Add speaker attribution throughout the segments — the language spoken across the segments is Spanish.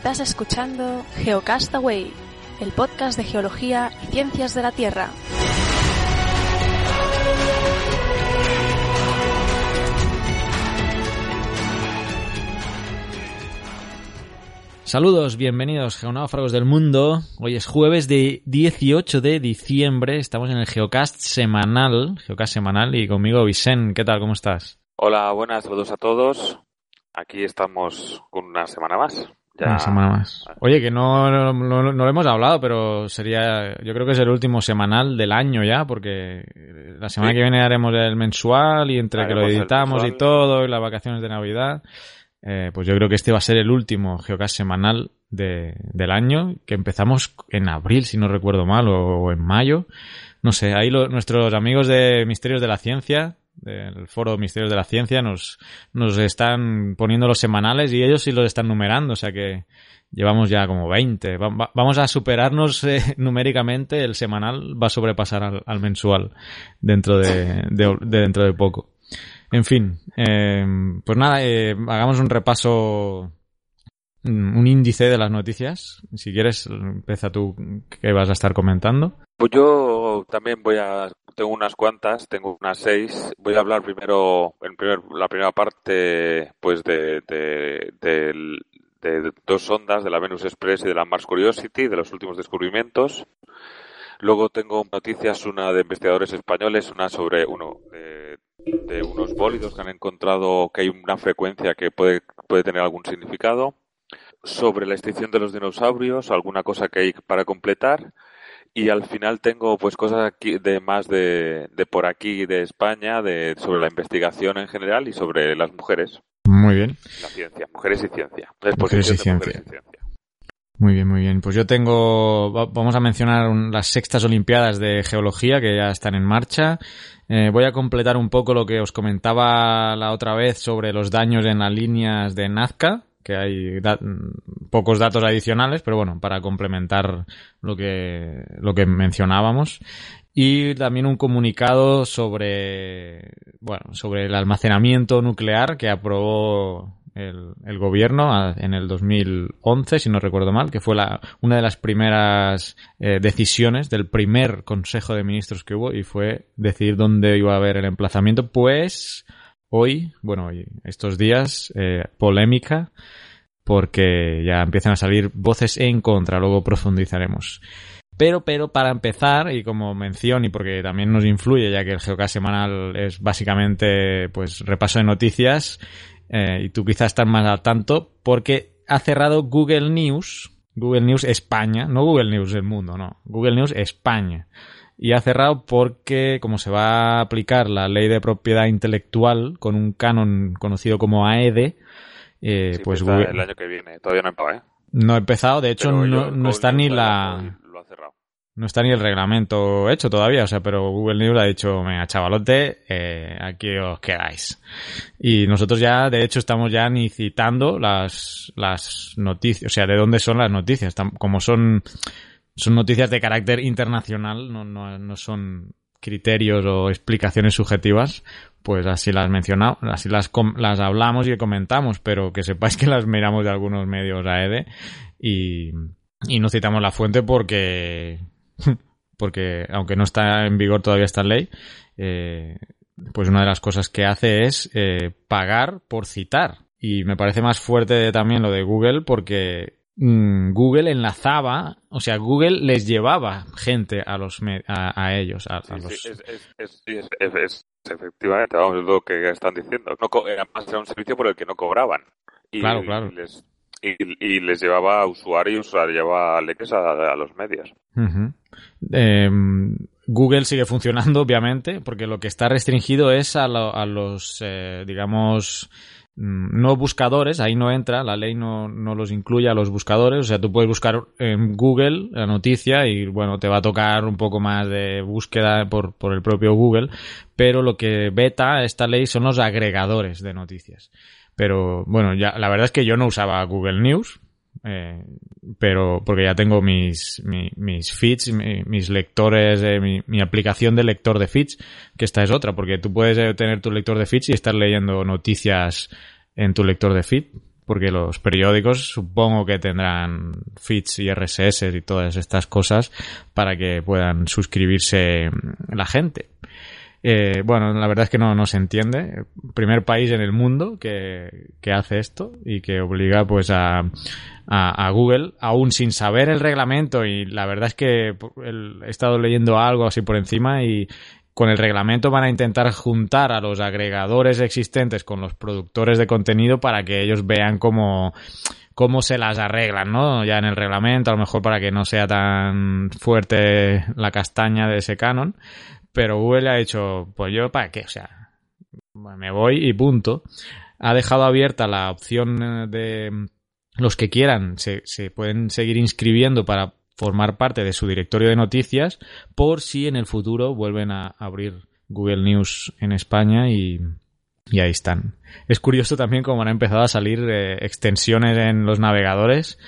Speaker 1: Estás escuchando Geocastaway, el podcast de geología y ciencias de la Tierra.
Speaker 2: Saludos, bienvenidos geonáufragos del mundo. Hoy es jueves de 18 de diciembre. Estamos en el Geocast semanal, Geocast semanal y conmigo Vicen. ¿Qué tal? ¿Cómo estás?
Speaker 3: Hola, buenas, saludos a todos. Aquí estamos con una semana más.
Speaker 2: Una semana más. Oye, que no, no, no, lo hemos hablado, pero sería, yo creo que es el último semanal del año ya, porque la semana
Speaker 3: Sí.
Speaker 2: que viene haremos el mensual y entre que lo editamos y todo, y las vacaciones de Navidad, eh, pues yo creo que este va a ser el último Geocast semanal de, del año, que empezamos en abril, si no recuerdo mal, o, o en mayo. No sé, ahí lo- nuestros amigos de Misterios de la Ciencia, del foro Misterios de la Ciencia, nos, nos están poniendo los semanales y ellos sí los están numerando, o sea que llevamos ya como 20. Va- va- vamos a superarnos eh, numéricamente, el semanal va a sobrepasar al, al mensual dentro de, de- de dentro de poco. En fin, eh, pues nada, eh, hagamos un repaso, mm, un índice de las noticias. Si quieres, empieza tú que vas a estar comentando.
Speaker 3: Pues yo también voy a, tengo unas cuantas, tengo unas seis. Voy a hablar primero, en primer, la primera parte, pues de, de, dos sondas, de la Venus Express y de la Mars Curiosity, de los últimos descubrimientos. Luego tengo noticias, una de investigadores españoles, una sobre uno de, de unos bólidos que han encontrado que hay una frecuencia que puede, puede tener algún significado. Sobre la extinción de los dinosaurios, alguna cosa que hay para completar. Y al final tengo pues cosas aquí de más de, de por aquí de España, de sobre la investigación en general y sobre las mujeres,
Speaker 2: Muy bien.
Speaker 3: la ciencia, mujeres y ciencia. La
Speaker 2: Mujeres y ciencia.
Speaker 3: mujeres y ciencia.
Speaker 2: Muy bien, muy bien. Pues yo tengo, va- vamos a mencionar un- las sextas Olimpiadas de Geología que ya están en marcha. Eh, voy a completar un poco lo que os comentaba la otra vez sobre los daños en las líneas de Nazca, que hay da- pocos datos adicionales, pero bueno, para complementar lo que, lo que mencionábamos. Y también un comunicado sobre, bueno, sobre el almacenamiento nuclear que aprobó el, el gobierno a- en el 2011, si no recuerdo mal, que fue la, una de las primeras eh, decisiones del primer Consejo de Ministros que hubo y fue decidir dónde iba a haber el emplazamiento. Pues hoy, bueno, hoy, estos días, eh, polémica porque ya empiezan a salir voces en contra, luego profundizaremos. Pero, pero para empezar, y como mención, y porque también nos influye, ya que el Geocast semanal es básicamente pues repaso de noticias, eh, y tú quizás estás más al tanto, porque ha cerrado Google News, Google News España, no Google News del mundo, no, Google News España. Y ha cerrado porque, como se va a aplicar la ley de propiedad intelectual con un canon conocido como AED, eh,
Speaker 3: Sí,
Speaker 2: pues Google-
Speaker 3: el año que viene. Todavía no he empezado, ¿eh?
Speaker 2: no ha empezado, de hecho no,
Speaker 3: yo-
Speaker 2: no está ni la
Speaker 3: lo- Lo ha cerrado.
Speaker 2: no está ni el reglamento hecho todavía, o sea, pero Google News ha dicho, venga, chavalote, eh, aquí os quedáis. Y nosotros ya, de hecho, estamos ya ni citando las, las noticias, o sea, de dónde son las noticias. Como son, son noticias de carácter internacional, no, no, no son criterios o explicaciones subjetivas, pues así las mencionamos, así las, hablamos y comentamos, pero que sepáis que las miramos de algunos medios AED y, y no citamos la fuente porque, porque aunque no está en vigor todavía esta ley, eh, pues una de las cosas que hace es eh, pagar por citar. Y me parece más fuerte también lo de Google porque Google enlazaba, o sea, Google les llevaba gente a los a, a ellos, a, a los
Speaker 3: sí, es, es, es, sí, es- es- es- efectivamente, vamos, es lo que están diciendo. No, además era un servicio por el que no cobraban. Y,
Speaker 2: Claro, claro.
Speaker 3: Y les, y, y les llevaba a usuarios, llevaba leques a, a los medios.
Speaker 2: Eh, Google sigue funcionando, obviamente, porque lo que está restringido es a, lo- a los, eh, digamos, mm, no buscadores, ahí no entra, la ley no, no los incluye a los buscadores, o sea, tú puedes buscar en Google la noticia y, bueno, te va a tocar un poco más de búsqueda por, por el propio Google, pero lo que veta esta ley son los agregadores de noticias. Pero, bueno, ya, la verdad es que yo no usaba Google News, eh, pero porque ya tengo mis, mi- mis feeds, mi- mis lectores, eh, mi, mi aplicación de lector de feeds, que esta es otra, porque tú puedes eh, tener tu lector de feeds y estar leyendo noticias en tu lector de feed, porque los periódicos supongo que tendrán feeds y RSS y todas estas cosas para que puedan suscribirse la gente. Eh, bueno, la verdad es que no, no se entiende. Primer país en el mundo que, que hace esto y que obliga pues a, a, Google, aún sin saber el reglamento y la verdad es que he estado leyendo algo así por encima y con el reglamento van a intentar juntar a los agregadores existentes con los productores de contenido para que ellos vean cómo cómo se las arreglan, ¿no? Ya en el reglamento, a lo mejor para que no sea tan fuerte la castaña de ese canon, pero Google ha hecho, pues yo, ¿para qué? O sea, me voy y punto. Ha dejado abierta la opción de los que quieran, se, se pueden seguir inscribiendo para formar parte de su directorio de noticias por si en el futuro vuelven a abrir Google News en España y, y ahí están. Es curioso también cómo han empezado a salir eh, extensiones en los navegadores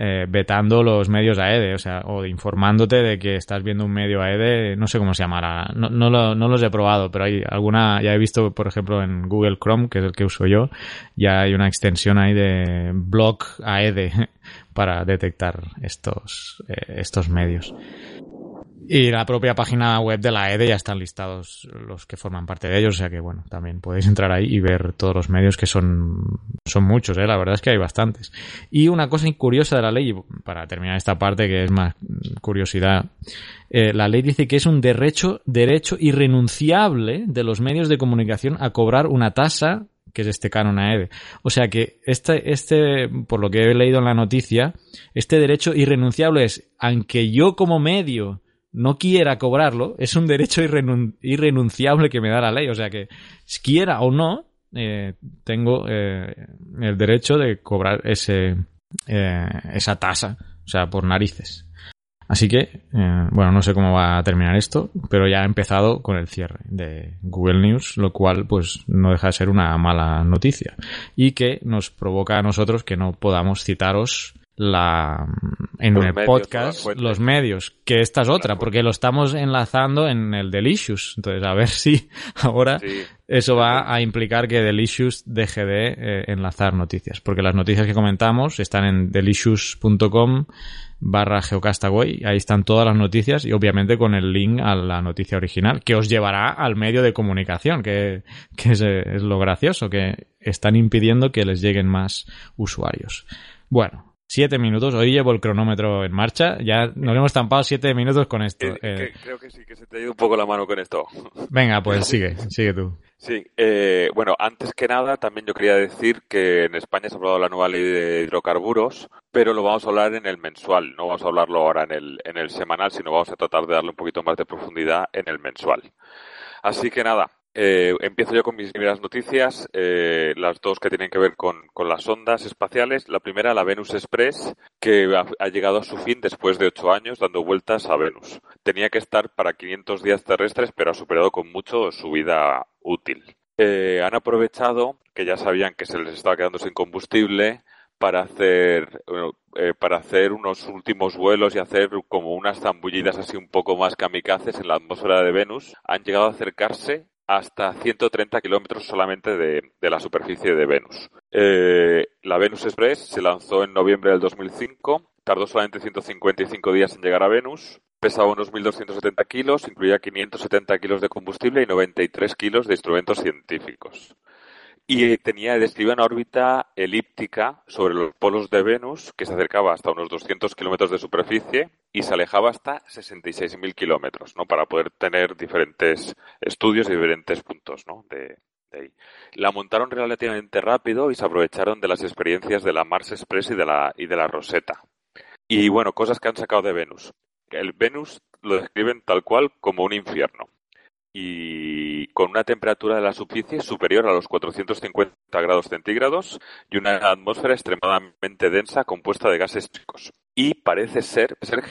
Speaker 2: eh, vetando los medios AED, o sea, o informándote de que estás viendo un medio AED, no sé cómo se llamará, no, no, lo, no los he probado, pero hay alguna, ya he visto, por ejemplo, en Google Chrome, que es el que uso yo, ya hay una extensión ahí de blog AED para detectar estos, eh, estos medios. Y la propia página web de la EDE ya están listados los que forman parte de ellos, o sea que bueno, también podéis entrar ahí y ver todos los medios que son, son muchos, ¿eh? la verdad es que hay bastantes. Y una cosa curiosa de la ley, para terminar esta parte que es más curiosidad, eh, la ley dice que es un derecho, derecho irrenunciable de los medios de comunicación a cobrar una tasa que es este canon AEDE. O sea que este, este, por lo que he leído en la noticia, este derecho irrenunciable es, aunque yo como medio no quiera cobrarlo, es un derecho irrenunciable que me da la ley. O sea que, quiera o no, eh, tengo eh, el derecho de cobrar ese, eh, esa tasa. O sea, por narices. Así que, bueno, no sé cómo va a terminar esto, pero ya ha empezado con el cierre de Google News, lo cual pues no deja de ser una mala noticia y que nos provoca a nosotros que no podamos citaros la en el podcast los medios que esta es otra porque lo estamos enlazando en el Delicious. Entonces a ver si ahora eso va a implicar que Delicious deje de eh, enlazar noticias porque las noticias que comentamos están en delicious.com barra geocastaway. Ahí están todas las noticias y obviamente con el link a la noticia original que os llevará al medio de comunicación que, que es, es lo gracioso que están impidiendo que les lleguen más usuarios. Bueno Siete minutos, hoy llevo el cronómetro en marcha, ya nos hemos estampado siete minutos con esto.
Speaker 3: Eh. creo que sí, que se te ha ido un poco la mano con esto.
Speaker 2: Venga, pues sigue, sigue tú.
Speaker 3: Sí, eh, bueno, antes que nada también yo quería decir que en España se ha aprobado la nueva ley de hidrocarburos, pero lo vamos a hablar en el mensual, no vamos a hablarlo ahora en el, en el semanal, sino vamos a tratar de darle un poquito más de profundidad en el mensual. Así que nada, eh, empiezo yo con mis primeras noticias, eh, las dos que tienen que ver con, las ondas espaciales. La primera, la Venus Express, que ha, llegado a su fin después de ocho años dando vueltas a Venus. Tenía que estar para 500 días terrestres, pero ha superado con mucho su vida útil. Eh, han aprovechado que ya sabían que se les estaba quedando sin combustible para hacer para hacer unos últimos vuelos y hacer como unas zambullidas así un poco más kamikazes en la atmósfera de Venus, han llegado a acercarse hasta 130 kilómetros solamente de, la superficie de Venus. Eh, la Venus Express se lanzó en noviembre del 2005, tardó solamente 155 días en llegar a Venus, pesaba unos 1.270 kilos, incluía 570 kilos de combustible y 93 kilos de instrumentos científicos y tenía describía una órbita elíptica sobre los polos de Venus que se acercaba hasta unos 200 kilómetros de superficie y se alejaba hasta 66.000 kilómetros, ¿no? Para poder tener diferentes estudios y diferentes puntos, ¿no? De, ahí. La montaron relativamente rápido y se aprovecharon de las experiencias de la Mars Express y de la, y de la Rosetta. Y bueno, cosas que han sacado de Venus. El Venus lo describen tal cual como un infierno y con una temperatura de la superficie superior a los 450 grados centígrados y una atmósfera extremadamente densa compuesta de gases chicos. Y parece ser, ser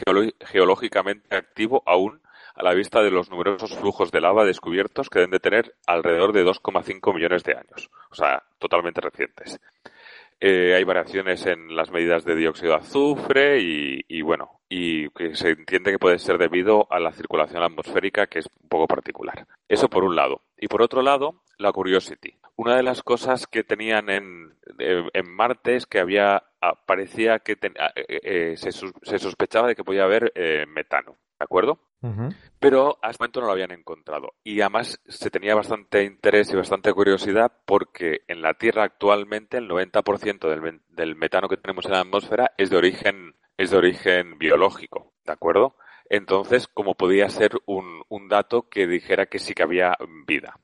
Speaker 3: geológicamente activo aún a la vista de los numerosos flujos de lava descubiertos que deben de tener alrededor de 2,5 millones de años, o sea, totalmente recientes. Eh, hay variaciones en las medidas de dióxido de azufre y, bueno, y que se entiende que puede ser debido a la circulación atmosférica que es un poco particular. Eso por un lado. Y por otro lado, la Curiosity. una de las cosas que tenían en, en Marte es que había, ah, parecía que ah, eh, eh, se, se, sospechaba de que podía haber eh, metano, ¿de acuerdo? Pero hasta el momento no lo habían encontrado. Y además se tenía bastante interés y bastante curiosidad porque en la Tierra actualmente el 90% del, del metano que tenemos en la atmósfera es de origen, es de origen biológico, ¿de acuerdo? Entonces, como podía ser un, un dato que dijera que sí que había vida.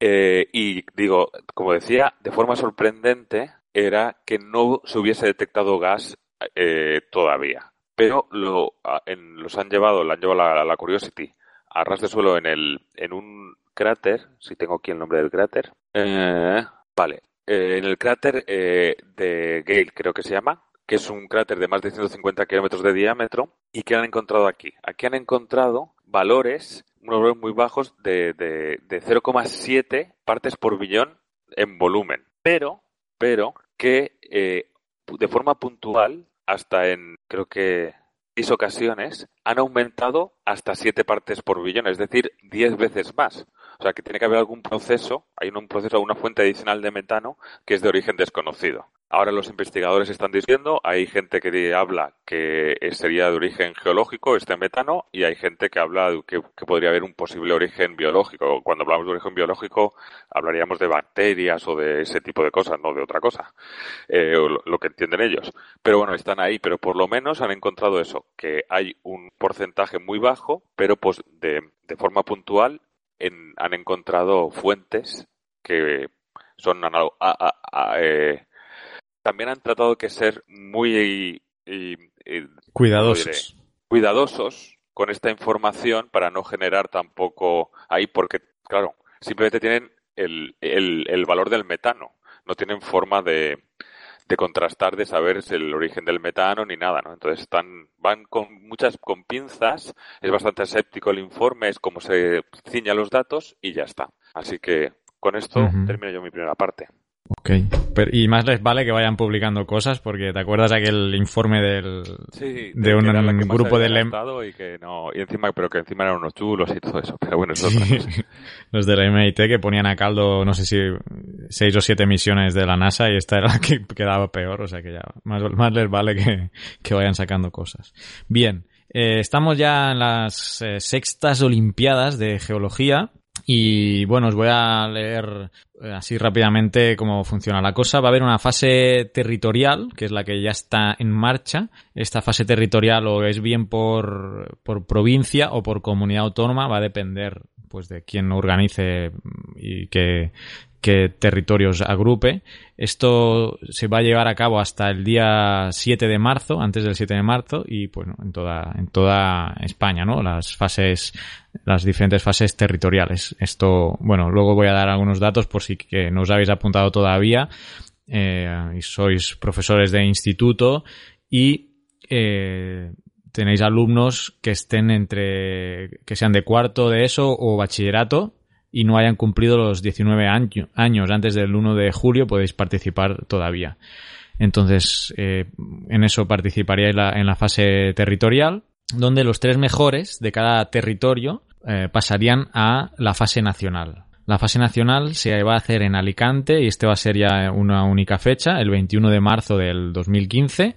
Speaker 3: Eh, y digo, como decía, de forma sorprendente era que no se hubiese detectado gas eh, todavía. Pero lo, en, los han llevado, la han llevado la, la, Curiosity a ras de suelo en, el, en un cráter, si tengo aquí el nombre del cráter. Eh, vale, en el cráter de Gale, creo que se llama, que es un cráter de más de 150 kilómetros de diámetro. ¿Y qué han encontrado aquí? Aquí han encontrado valores, unos valores muy bajos de, de, de 0,7 partes por billón en volumen. Pero, pero, que eh, de forma puntual, hasta en, creo que, seis ocasiones, han aumentado hasta 7 partes por billón, es decir, 10 veces más. O sea, que tiene que haber algún proceso, hay un proceso, una fuente adicional de metano que es de origen desconocido. Ahora los investigadores están diciendo, hay gente que habla que sería de origen geológico este metano y hay gente que habla de que, podría haber un posible origen biológico. Cuando hablamos de origen biológico hablaríamos de bacterias o de ese tipo de cosas, no de otra cosa, eh, lo que entienden ellos. Pero bueno, están ahí, pero por lo menos han encontrado eso, que hay un porcentaje muy bajo, pero pues de, forma puntual han encontrado fuentes que son eh, también han tratado que ser muy
Speaker 2: cuidadosos.
Speaker 3: cuidadosos con esta información para no generar tampoco ahí, porque, claro, simplemente tienen el, el, valor del metano, no tienen forma de, de contrastar, de saber el origen del metano ni nada, ¿no? Entonces están, van con muchas, con pinzas, es bastante escéptico el informe, es como se ciña los datos y ya está. Así que con esto termino yo mi primera parte.
Speaker 2: Ok. Pero, y más les vale que vayan publicando cosas porque te acuerdas aquel informe del de, un, grupo de
Speaker 3: LEM y que no y encima pero que encima eran unos chulos y todo eso pero bueno eso
Speaker 2: los de la MIT que ponían a caldo no sé si seis o siete misiones de la NASA y esta era la que quedaba peor o sea que ya más, más les vale que, que vayan sacando cosas. Bien eh, estamos ya en las eh, sextas olimpiadas de geología y bueno, os voy a leer eh, así rápidamente cómo funciona la cosa. Va a haber una fase territorial, que es la que ya está en marcha. Esta fase territorial o es bien por, por provincia o por comunidad autónoma, va a depender pues de quién organice y que territorios agrupe. Esto se va a llevar a cabo hasta el día 7 de marzo, antes del 7 de marzo, y bueno, en toda, en toda España, ¿no? Las fases, las diferentes fases territoriales. Esto, bueno, luego voy a dar algunos datos por si que no os habéis apuntado todavía, eh, y sois profesores de instituto y eh, tenéis alumnos que estén entre, que sean de cuarto de eso o bachillerato, y no hayan cumplido los 19 años antes del 1 de julio, podéis participar todavía. Entonces, eh, en eso participaríais en la fase territorial, donde los tres mejores de cada territorio eh, pasarían a la fase nacional. La fase nacional se va a hacer en Alicante y este va a ser ya una única fecha, el 21 de marzo del 2015.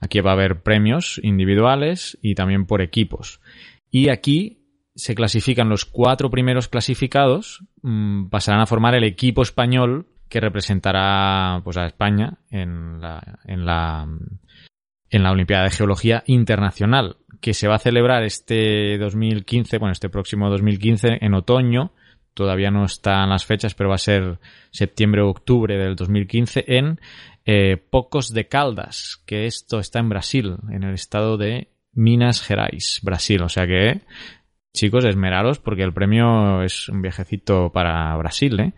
Speaker 2: Aquí va a haber premios individuales y también por equipos. Y aquí se clasifican los cuatro primeros clasificados, mm, pasarán a formar el equipo español que representará pues a España en la, en la en la Olimpiada de Geología Internacional, que se va a celebrar este 2015, bueno, este próximo 2015 en otoño, todavía no están las fechas, pero va a ser septiembre o octubre del 2015 en eh, Pocos de Caldas, que esto está en Brasil, en el estado de Minas Gerais, Brasil, o sea que chicos, esmeraros porque el premio es un viajecito para Brasil. ¿eh?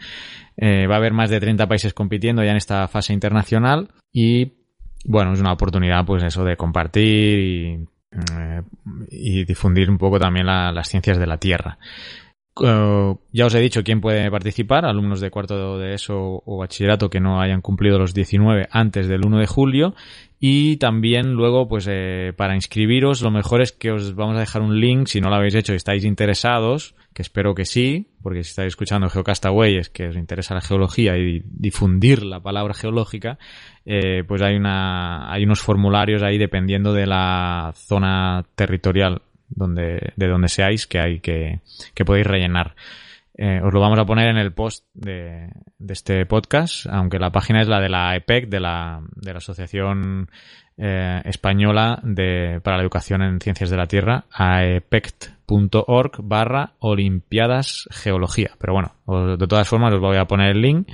Speaker 2: ¿eh? va a haber más de 30 países compitiendo ya en esta fase internacional y bueno, es una oportunidad pues eso de compartir y, eh, difundir un poco también las ciencias de la Tierra. Uh, ya os he dicho quién puede participar, alumnos de cuarto de eso o bachillerato que no hayan cumplido los 19 antes del 1 de julio. Y también luego pues eh, para inscribiros lo mejor es que os vamos a dejar un link. Si no lo habéis hecho y estáis interesados, que espero que sí, porque si estáis escuchando Geocastaway es que os interesa la geología y difundir la palabra geológica, eh, pues hay una hay unos formularios ahí dependiendo de la zona territorial donde, de donde seáis que hay que, que podéis rellenar. Eh, os lo vamos a poner en el post de, este podcast, aunque la página es la de la EPEC, de la, de la Asociación eh, Española de, para la Educación en Ciencias de la Tierra, aepect.org barra Olimpiadas Geología. Pero bueno, de todas formas os voy a poner el link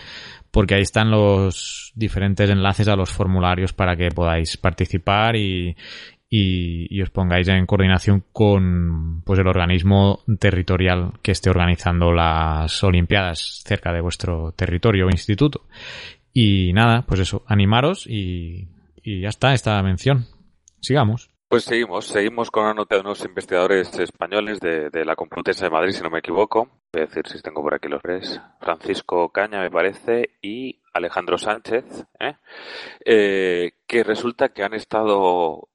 Speaker 2: porque ahí están los diferentes enlaces a los formularios para que podáis participar y, y, os pongáis en coordinación con pues el organismo territorial que esté organizando las Olimpiadas cerca de vuestro territorio o instituto. Y nada, pues eso, animaros y, y ya está esta mención. Sigamos.
Speaker 3: Pues seguimos, seguimos con una nota de unos investigadores españoles de, de, la Complutense de Madrid, si no me equivoco. Voy a decir si tengo por aquí los tres. Francisco Caña, me parece, y Alejandro Sánchez, ¿eh? Eh, que resulta que han estado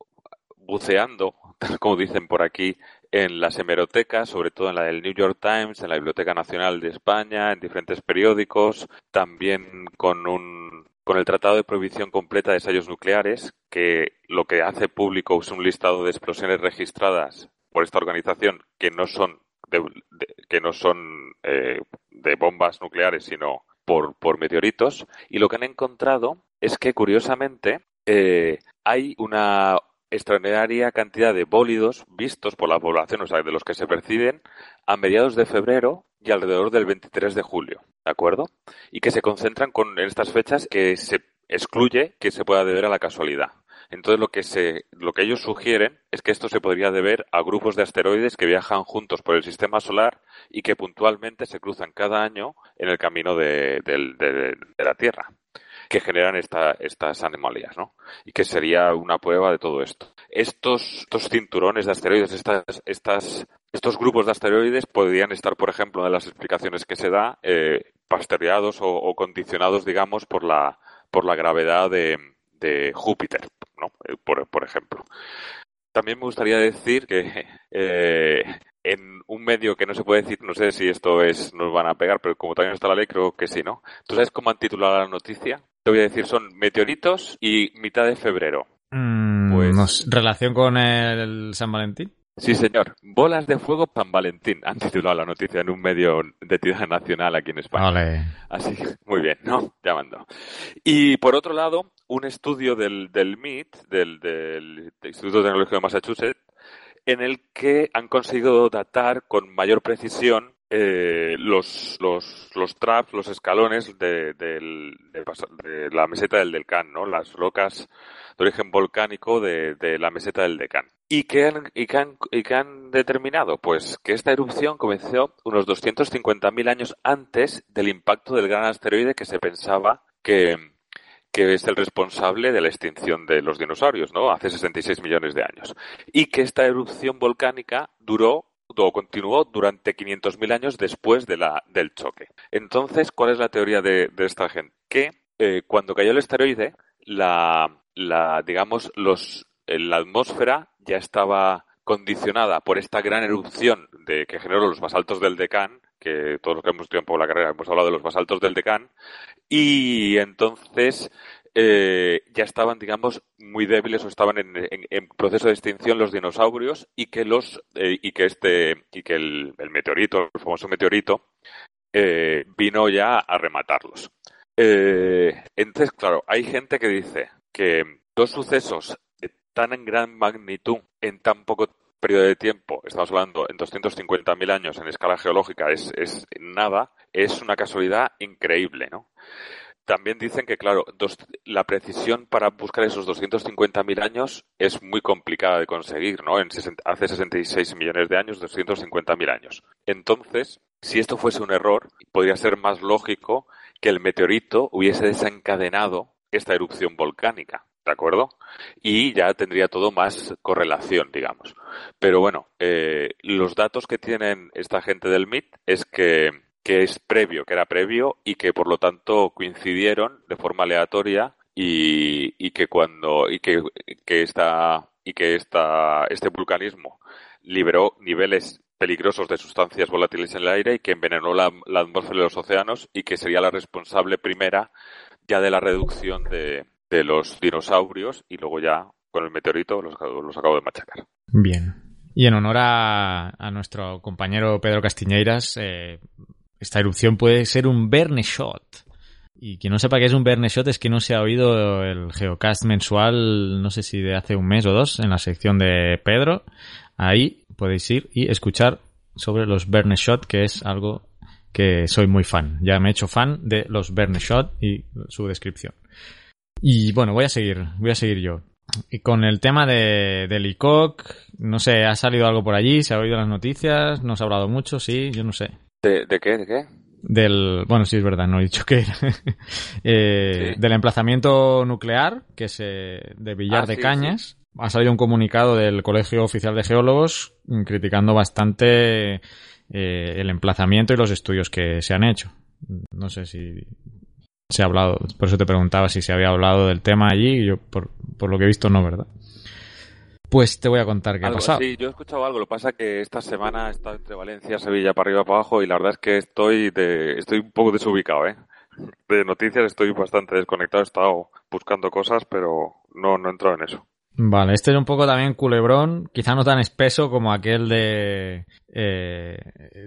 Speaker 3: buceando, como dicen por aquí, en las hemerotecas, sobre todo en la del New York Times, en la Biblioteca Nacional de España, en diferentes periódicos, también con un con el Tratado de Prohibición Completa de Ensayos Nucleares, que lo que hace público es un listado de explosiones registradas por esta organización que no son de, que no son eh, de bombas nucleares, sino por, por meteoritos. Y lo que han encontrado es que, curiosamente, eh, hay una extraordinaria cantidad de bólidos vistos por la población, o sea, de los que se perciben a mediados de febrero y alrededor del 23 de julio, ¿de acuerdo? Y que se concentran con estas fechas que se excluye que se pueda deber a la casualidad. Entonces lo que se, lo que ellos sugieren es que esto se podría deber a grupos de asteroides que viajan juntos por el sistema solar y que puntualmente se cruzan cada año en el camino de la Tierra que generan esta, estas anomalías, ¿no? Y que sería una prueba de todo esto. Estos, estos cinturones de asteroides, estas, estas, estos grupos de asteroides podrían estar, por ejemplo, de las explicaciones que se da, eh, o, condicionados, digamos, por la, por la gravedad de, de Júpiter, ¿no? Eh, por, por ejemplo. También me gustaría decir que eh, en un medio que no se puede decir, no sé si esto es, nos van a pegar, pero como también está la ley, creo que sí, ¿no? ¿Tú sabes cómo han titulado la noticia? Te voy a decir, son meteoritos y mitad de febrero.
Speaker 2: Mm, pues... ¿Relación con el San Valentín?
Speaker 3: Sí, señor. Bolas de fuego San Valentín. Han titulado la noticia en un medio de tirada nacional aquí en España.
Speaker 2: Vale.
Speaker 3: Así muy bien, ¿no? Llamando. Y por otro lado, un estudio del, del MIT, del, del Instituto Tecnológico de Massachusetts, en el que han conseguido datar con mayor precisión eh, los, los, los traps, los escalones de, de, la meseta del Delcán, ¿no? Las rocas de origen volcánico de, la meseta del Decán. ¿Y qué, han, y, han, ¿Y qué han determinado? Pues que esta erupción comenzó unos 250.000 años antes del impacto del gran asteroide que se pensaba que, que es el responsable de la extinción de los dinosaurios, ¿no? Hace 66 millones de años. Y que esta erupción volcánica duró o continuó durante 500.000 años después de la, del choque. Entonces, ¿cuál es la teoría de, esta gente? Que eh, cuando cayó el asteroide, la, la digamos, los, eh, la atmósfera ya estaba condicionada por esta gran erupción de, que generó los basaltos del Decán, que todos los que hemos tiempo la carrera hemos hablado de los basaltos del Decán, y entonces eh, ya estaban, digamos, muy débiles o estaban en, proceso de extinción los dinosaurios y que los eh, y que este y que el, meteorito, el famoso meteorito, eh, vino ya a rematarlos. entonces, claro, hay gente que dice que dos sucesos de tan gran magnitud en tan poco periodo de tiempo, estamos hablando en 250.000 años en escala geológica, es, es nada, es una casualidad increíble, ¿no? También dicen que, claro, la precisión para buscar esos 250.000 años es muy complicada de conseguir, ¿no? En hace 66 millones de años, 250.000 años. Entonces, si esto fuese un error, podría ser más lógico que el meteorito hubiese desencadenado esta erupción volcánica. ¿De acuerdo? Y ya tendría todo más correlación, digamos. Pero bueno, eh, los datos que tienen esta gente del MIT es que, que es previo, que era previo y que por lo tanto coincidieron de forma aleatoria y, y que cuando y que, que esta y que esta, este vulcanismo liberó niveles peligrosos de sustancias volátiles en el aire y que envenenó la, la atmósfera de los océanos y que sería la responsable primera ya de la reducción de, de los dinosaurios y luego ya con el meteorito los, los acabo de machacar.
Speaker 2: Bien. Y en honor a, a nuestro compañero Pedro Castiñeiras, eh, esta erupción puede ser un Berneshot. Y quien no sepa qué es un Berneshot es que no se ha oído el Geocast mensual, no sé si de hace un mes o dos, en la sección de Pedro. Ahí podéis ir y escuchar sobre los Berneshot, que es algo que soy muy fan. Ya me he hecho fan de los Berneshot y su descripción. Y bueno, voy a seguir, voy a seguir yo. Y con el tema de, del ICOC, no sé, ¿ha salido algo por allí? ¿Se ha oído las noticias? ¿No se ha hablado mucho? Sí, yo no sé.
Speaker 3: ¿De, de qué? ¿De qué?
Speaker 2: Del, bueno, sí, es verdad, no he dicho que era. eh,
Speaker 3: Sí.
Speaker 2: Del emplazamiento nuclear, que es eh, de Villar
Speaker 3: Ah,
Speaker 2: de
Speaker 3: sí,
Speaker 2: Cañas. Ha salido un comunicado del Colegio Oficial de Geólogos mm, criticando bastante eh, el emplazamiento y los estudios que se han hecho. No sé si se ha hablado, por eso te preguntaba si se había hablado del tema allí, y yo por, por lo que he visto no, ¿verdad? Pues te voy a contar qué ha pasado.
Speaker 3: sí, yo he escuchado algo. Lo que pasa es que esta semana he estado entre Valencia, Sevilla, para arriba, para abajo, y la verdad es que estoy de, estoy un poco desubicado, ¿eh? De noticias estoy bastante desconectado. He estado buscando cosas, pero no, no he entrado en eso.
Speaker 2: Vale, este es un poco también culebrón, quizá no tan espeso como aquel de, eh,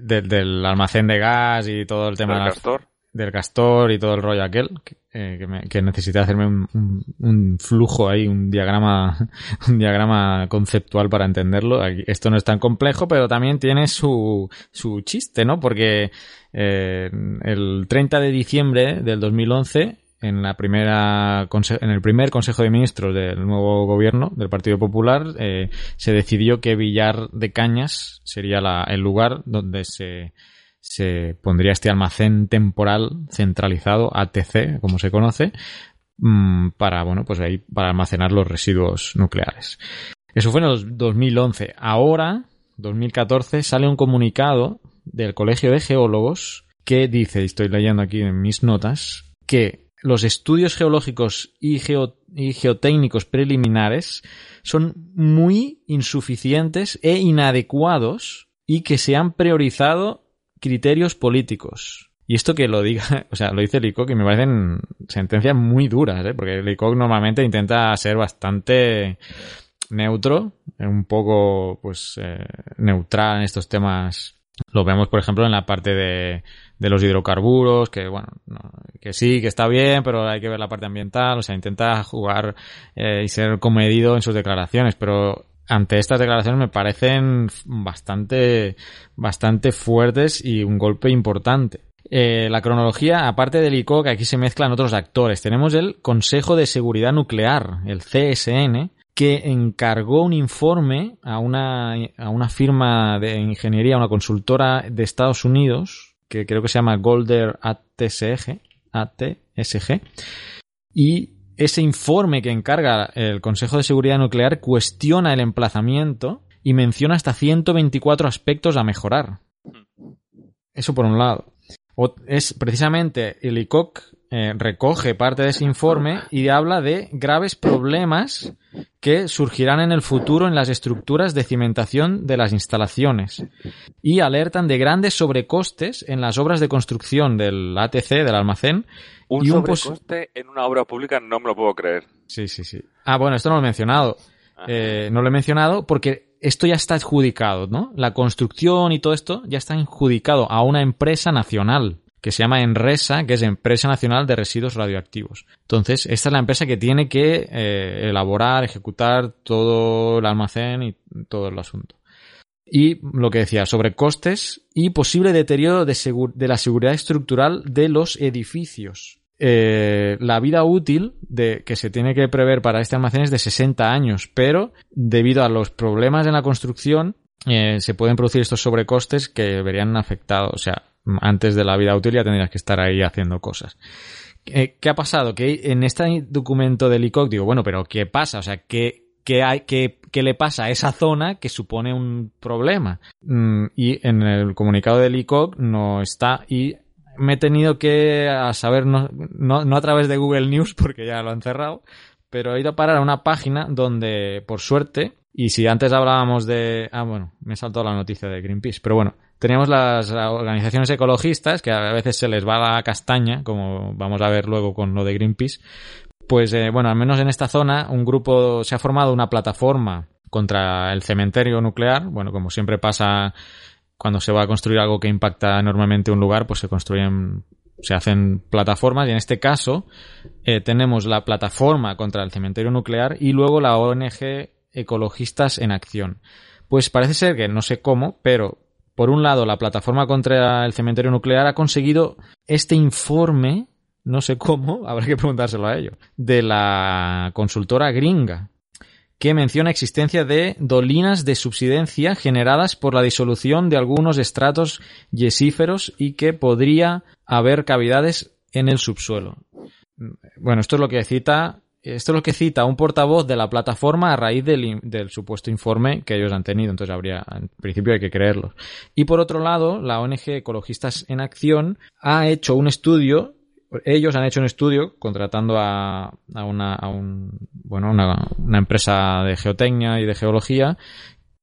Speaker 2: de- del almacén de gas y todo el tema
Speaker 3: ¿Del
Speaker 2: de las-
Speaker 3: castor?
Speaker 2: Del castor y todo el rollo aquel, que, eh, me- necesité hacerme un, flujo ahí, un diagrama, un diagrama conceptual para entenderlo. Esto no es tan complejo, pero también tiene su, su chiste, ¿no? Porque eh, el 30 de diciembre del 2011, en la primera en el primer Consejo de Ministros del nuevo gobierno del Partido Popular, eh, se decidió que Villar de Cañas sería la- el lugar donde se se pondría este almacén temporal centralizado, ATC, como se conoce, mm, para, bueno, pues ahí, para almacenar los residuos nucleares. Eso fue en el 2011. Ahora, 2014, sale un comunicado del Colegio de Geólogos que dice, y estoy leyendo aquí en mis notas, que los estudios geológicos y, y geotécnicos preliminares son muy insuficientes e inadecuados y que se han priorizado criterios políticos. Y esto que lo diga, o sea, lo dice ICOC y me parecen sentencias muy duras, ¿eh? porque ICOC normalmente intenta ser bastante neutro, un poco, pues, eh, neutral en estos temas. Lo vemos, por ejemplo, en la parte de, de los hidrocarburos, que bueno, no, que sí, que está bien, pero hay que ver la parte ambiental, o sea, intenta jugar eh, y ser comedido en sus declaraciones, pero ante estas declaraciones me parecen bastante, bastante fuertes y un golpe importante. Eh, la cronología, aparte del ICO, que aquí se mezclan otros actores, tenemos el Consejo de Seguridad Nuclear, el CSN, que encargó un informe a una, a una firma de ingeniería, una consultora de Estados Unidos, que creo que se llama Golder ATSG, ATSG, y ese informe que encarga el Consejo de Seguridad Nuclear cuestiona el emplazamiento y menciona hasta 124 aspectos a mejorar. Eso por un lado. O- es precisamente el ICOC eh, recoge parte de ese informe y habla de graves problemas que surgirán en el futuro en las estructuras de cimentación de las instalaciones y alertan de grandes sobrecostes en las obras de construcción del ATC, del almacén.
Speaker 3: Un
Speaker 2: y un
Speaker 3: sobrecoste en una obra pública no me lo puedo creer.
Speaker 2: Sí, sí, sí. Ah, bueno, esto no lo he mencionado. Eh, no lo he mencionado porque esto ya está adjudicado, ¿no? La construcción y todo esto ya está adjudicado a una empresa nacional que se llama Enresa, que es Empresa Nacional de Residuos Radioactivos. Entonces, esta es la empresa que tiene que eh, elaborar, ejecutar todo el almacén y todo el asunto. Y lo que decía, sobre costes y posible deterioro de, la seguridad estructural de los edificios. Eh, la vida útil de, que se tiene que prever para este almacén es de 60 años, pero debido a los problemas en la construcción eh, se pueden producir estos sobrecostes que verían afectados. O sea, antes de la vida útil ya tendrías que estar ahí haciendo cosas. Eh, ¿Qué ha pasado? Que en este documento del ICOC digo, bueno, pero ¿qué pasa? O sea, ¿qué, qué, qué le pasa a esa zona que supone un problema? Mm, y en el comunicado del ICOC no está y me he tenido que a saber, no, no, no a través de Google News porque ya lo han cerrado, pero he ido a parar a una página donde, por suerte, y si antes hablábamos de... Ah, bueno, me saltado la noticia de Greenpeace, pero bueno, teníamos las organizaciones ecologistas, que a veces se les va la castaña, como vamos a ver luego con lo de Greenpeace, pues eh, bueno, al menos en esta zona, un grupo se ha formado una plataforma contra el cementerio nuclear, bueno, como siempre pasa cuando se va a construir algo que impacta enormemente un lugar, pues se construyen se hacen plataformas y en este caso eh, tenemos la plataforma contra el cementerio nuclear y luego la ONG Ecologistas en Acción. Pues parece ser que no sé cómo, pero por un lado la plataforma contra el cementerio nuclear ha conseguido este informe, no sé cómo, habrá que preguntárselo a ellos, de la consultora gringa que menciona existencia de dolinas de subsidencia generadas por la disolución de algunos estratos yesíferos y que podría haber cavidades en el subsuelo. Bueno, esto es lo que cita esto es lo que cita un portavoz de la plataforma a raíz del, supuesto informe que ellos han tenido, entonces habría, en principio hay que creerlo. Y por otro lado, la ONG Ecologistas en Acción ha hecho un estudio ellos han hecho un estudio contratando a, a una, a bueno, una, una, empresa de geotecnia y de geología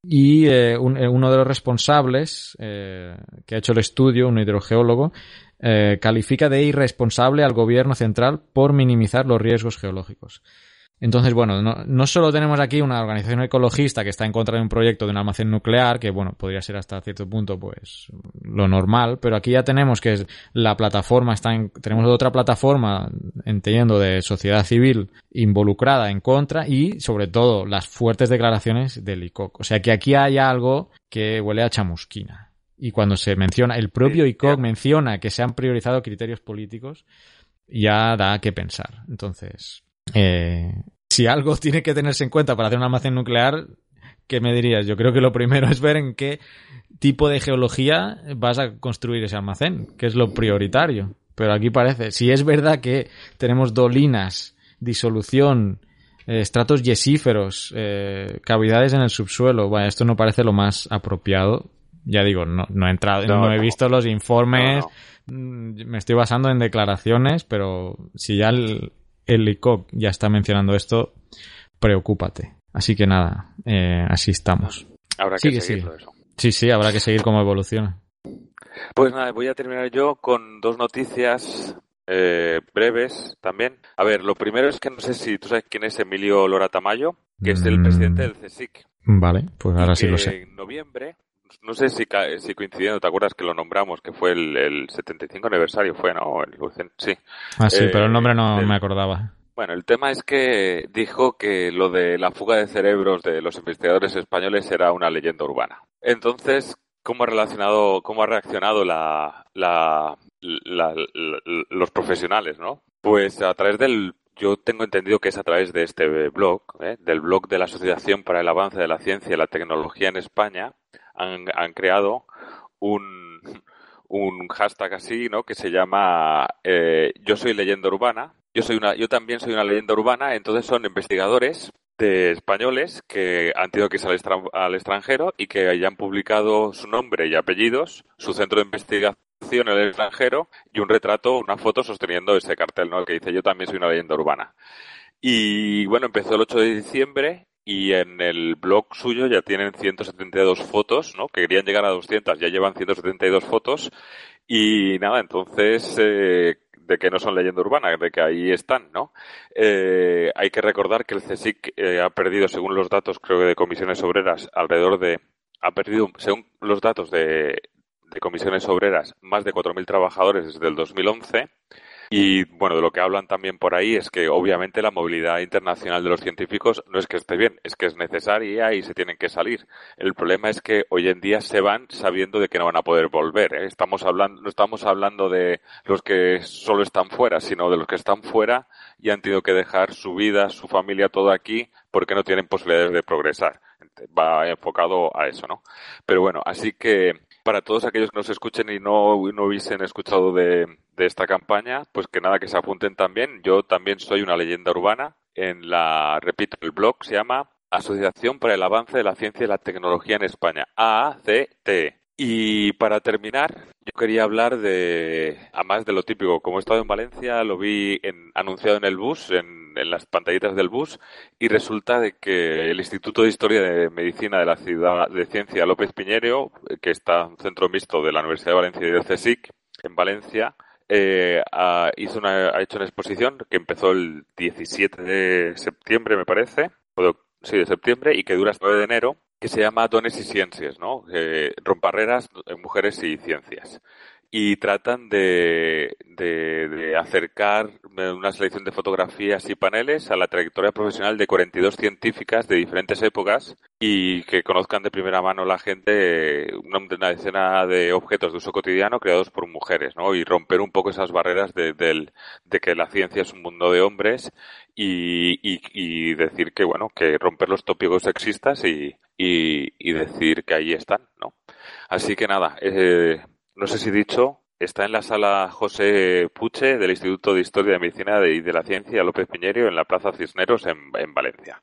Speaker 2: y eh, eh, uno de los responsables eh, que ha hecho el estudio, un hidrogeólogo, eh, califica de irresponsable al gobierno central por minimizar los riesgos geológicos. Entonces, bueno, no, no, solo tenemos aquí una organización ecologista que está en contra de un proyecto de un almacén nuclear, que bueno, podría ser hasta cierto punto, pues, lo normal, pero aquí ya tenemos que la plataforma está en, tenemos otra plataforma, entiendo, de sociedad civil involucrada en contra y, sobre todo, las fuertes declaraciones del ICOC. O sea que aquí hay algo que huele a chamusquina. Y cuando se menciona, el propio ICOC menciona que se han priorizado criterios políticos, ya da que pensar. Entonces, eh, si algo tiene que tenerse en cuenta para hacer un almacén nuclear, ¿qué me dirías? Yo creo que lo primero es ver en qué tipo de geología vas a construir ese almacén, que es lo prioritario. Pero aquí parece, si es verdad que tenemos dolinas, disolución, eh, estratos yesíferos, eh, cavidades en el subsuelo, bueno, esto no parece lo más apropiado. Ya digo, no, no he entrado, no, he visto los informes, mm, me estoy basando en declaraciones, pero si ya el, el ICOC ya está mencionando esto, preocúpate. Así que nada, eh, así estamos.
Speaker 3: Habrá que seguirlo eso.
Speaker 2: Sí, sí, habrá que seguir cómo evoluciona.
Speaker 3: Pues nada, voy a terminar yo con dos noticias eh, breves también. A ver, lo primero es que no sé si tú sabes quién es Emilio Lora Tamayo, que es el presidente del CSIC.
Speaker 2: Vale, pues ahora sí lo sé.
Speaker 3: En noviembre, no sé si, si coincidiendo, ¿te acuerdas que lo nombramos? Que fue el, el 75 aniversario, fue, ¿no? El, sí.
Speaker 2: Ah, sí, pero el nombre no me acordaba.
Speaker 3: Bueno, el tema es que dijo que lo de la fuga de cerebros de los investigadores españoles era una leyenda urbana. Entonces, ¿cómo ha relacionado, cómo ha reaccionado la, la, los profesionales, no? Pues a través del yo tengo entendido que es a través de este blog, ¿eh? del blog de la Asociación para el Avance de la Ciencia y la Tecnología en España, han, han creado un, un hashtag así, ¿no? Que se llama eh, Yo soy leyenda urbana yo soy una, yo también soy una leyenda urbana, entonces son investigadores de españoles que han tenido que ir al, extranjero y que hayan publicado su nombre y apellidos, su centro de investigación en el extranjero y un retrato, una foto sosteniendo ese cartel, ¿no? El que dice yo también soy una leyenda urbana. Y bueno, empezó el 8 de diciembre y en el blog suyo ya tienen 172 fotos, ¿no? Que querían llegar a 200, ya llevan 172 fotos y nada, entonces eh, de que no son leyenda urbana, de que ahí están, ¿no? Eh, hay que recordar que el CSIC eh, ha perdido, según los datos, creo que de comisiones obreras, alrededor de, ha perdido, según los datos de, de comisiones obreras, más de 4.000 trabajadores desde el 2011 y bueno, de lo que hablan también por ahí es que obviamente la movilidad internacional de los científicos no es que esté bien, es que es necesaria y se tienen que salir. El problema es que hoy en día se van sabiendo de que no van a poder volver. ¿eh? Estamos hablando, no estamos hablando de los que solo están fuera, sino de los que están fuera y han tenido que dejar su vida, su familia, todo aquí porque no tienen posibilidades de progresar. Va enfocado a eso, ¿no? Pero bueno, así que para todos aquellos que nos escuchen y no, no hubiesen escuchado de, de esta campaña, pues que nada, que se apunten también. Yo también soy una leyenda urbana. En la, repito, el blog se llama Asociación para el Avance de la Ciencia y la Tecnología en España, AACT. Y para terminar, yo quería hablar de, además de lo típico, como he estado en Valencia, lo vi en, anunciado en el bus, en, las pantallitas del bus, y resulta de que el Instituto de Historia de Medicina de la Ciudad de Ciencia López Piñero, que está un centro mixto de la Universidad de Valencia y del CSIC, en Valencia, eh, ha, hizo una, ha hecho una exposición que empezó el 17 de septiembre, me parece, o sí, de septiembre, y que dura hasta el 9 de enero, que se llama Dones y Ciencias, ¿no? Eh, romparreras en mujeres y ciencias. Y tratan de, de, acercar una selección de fotografías y paneles a la trayectoria profesional de 42 científicas de diferentes épocas y que conozcan de primera mano la gente una, decena de objetos de uso cotidiano creados por mujeres, ¿no? Y romper un poco esas barreras de, de, de que la ciencia es un mundo de hombres y, decir que, bueno, que romper los tópicos sexistas y, y, y, decir que ahí están, ¿no? Así que nada, eh, no sé si dicho, está en la sala José Puche del Instituto de Historia de Medicina y de, la Ciencia López Piñero en la Plaza Cisneros en, en, Valencia.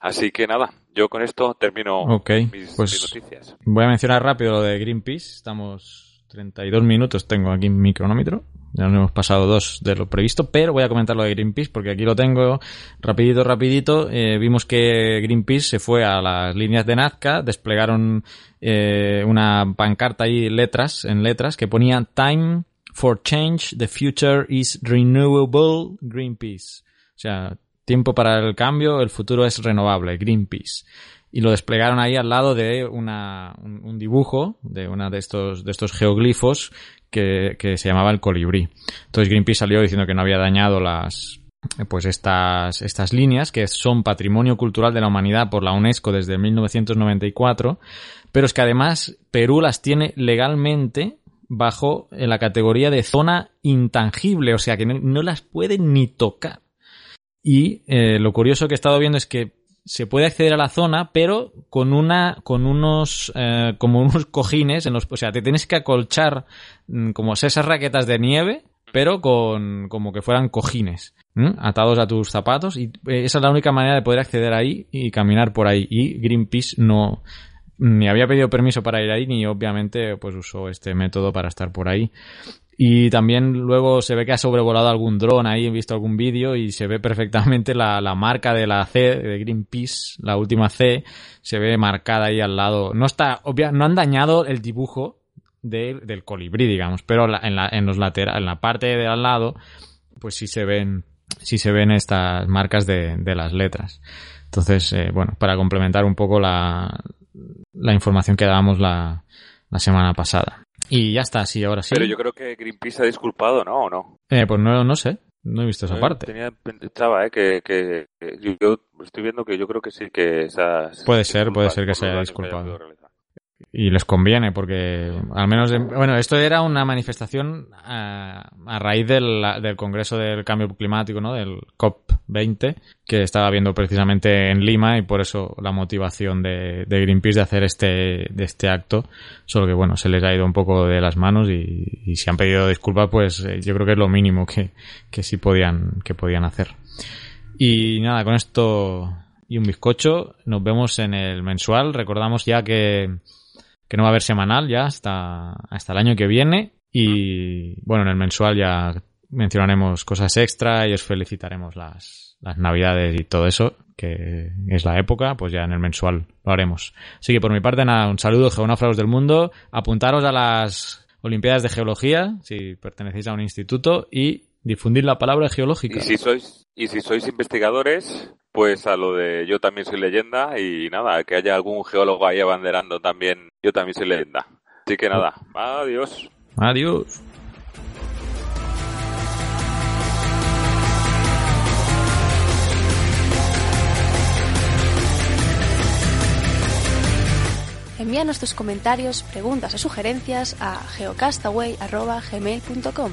Speaker 3: Así que nada, yo con esto termino
Speaker 2: okay,
Speaker 3: mis,
Speaker 2: pues
Speaker 3: mis noticias.
Speaker 2: Voy a mencionar rápido lo de Greenpeace. Estamos 32 minutos, tengo aquí mi cronómetro. Ya nos hemos pasado dos de lo previsto, pero voy a comentar lo de Greenpeace porque aquí lo tengo rapidito, rapidito. Eh, vimos que Greenpeace se fue a las líneas de Nazca, desplegaron eh, una pancarta ahí, letras, en letras, que ponía Time for Change, the future is renewable, Greenpeace. O sea, tiempo para el cambio, el futuro es renovable, Greenpeace y lo desplegaron ahí al lado de una, un, un, dibujo de una de estos, de estos geoglifos que, se llamaba el colibrí. Entonces Greenpeace salió diciendo que no había dañado las pues estas, estas líneas que son patrimonio cultural de la humanidad por la UNESCO desde 1994, pero es que además Perú las tiene legalmente bajo la categoría de zona intangible, o sea que no, las puede ni tocar. Y eh, lo curioso que he estado viendo es que se puede acceder a la zona, pero con una, con unos, eh, como unos cojines en los, o sea, te tienes que acolchar como esas raquetas de nieve, pero con, como que fueran cojines, atados a tus zapatos, y esa es la única manera de poder acceder ahí y caminar por ahí. Y Greenpeace no, ni había pedido permiso para ir ahí, ni obviamente, pues usó este método para estar por ahí. Y también luego se ve que ha sobrevolado algún dron ahí, he visto algún vídeo y se ve perfectamente la, la, marca de la C, de Greenpeace, la última C, se ve marcada ahí al lado. No está, obvia, no han dañado el dibujo de, del colibrí, digamos, pero la, en, la, en los laterales, en la parte de al lado, pues sí se ven, sí se ven estas marcas de, de las letras. Entonces, eh, bueno, para complementar un poco la, la información que dábamos la, la semana pasada. Y ya está, sí, ahora sí.
Speaker 3: Pero yo creo que Greenpeace ha disculpado, ¿no? ¿O no?
Speaker 2: Eh, pues no, no sé. No he visto esa
Speaker 3: Eh,
Speaker 2: parte.
Speaker 3: Tenía, pensaba, ¿eh? Que, que, que yo, estoy viendo que yo creo que sí que esas...
Speaker 2: Puede ser, puede ser que se haya disculpado. Y les conviene porque al menos bueno esto era una manifestación a, a raíz del, del Congreso del Cambio Climático no del COP 20 que estaba viendo precisamente en Lima y por eso la motivación de, de Greenpeace de hacer este de este acto. Solo que bueno se les ha ido un poco de las manos y, y si han pedido disculpas pues eh, yo creo que es lo mínimo que, que sí podían que podían hacer. Y nada con esto y un bizcocho nos vemos en el mensual. Recordamos ya que que no va a haber semanal ya hasta, hasta el año que viene. Y bueno, en el mensual ya mencionaremos cosas extra y os felicitaremos las, las navidades y todo eso, que es la época, pues ya en el mensual lo haremos. Así que por mi parte, nada, un saludo, geonáufragos del mundo. Apuntaros a las Olimpiadas de Geología, si pertenecéis a un instituto, y difundir la palabra geológica.
Speaker 3: Y si sois, y si sois investigadores, pues a lo de yo también soy leyenda y nada, que haya algún geólogo ahí abanderando también, yo también soy leyenda. Así que nada, adiós.
Speaker 2: Adiós.
Speaker 1: Envíanos tus comentarios, preguntas o sugerencias a geocastaway.gmail.com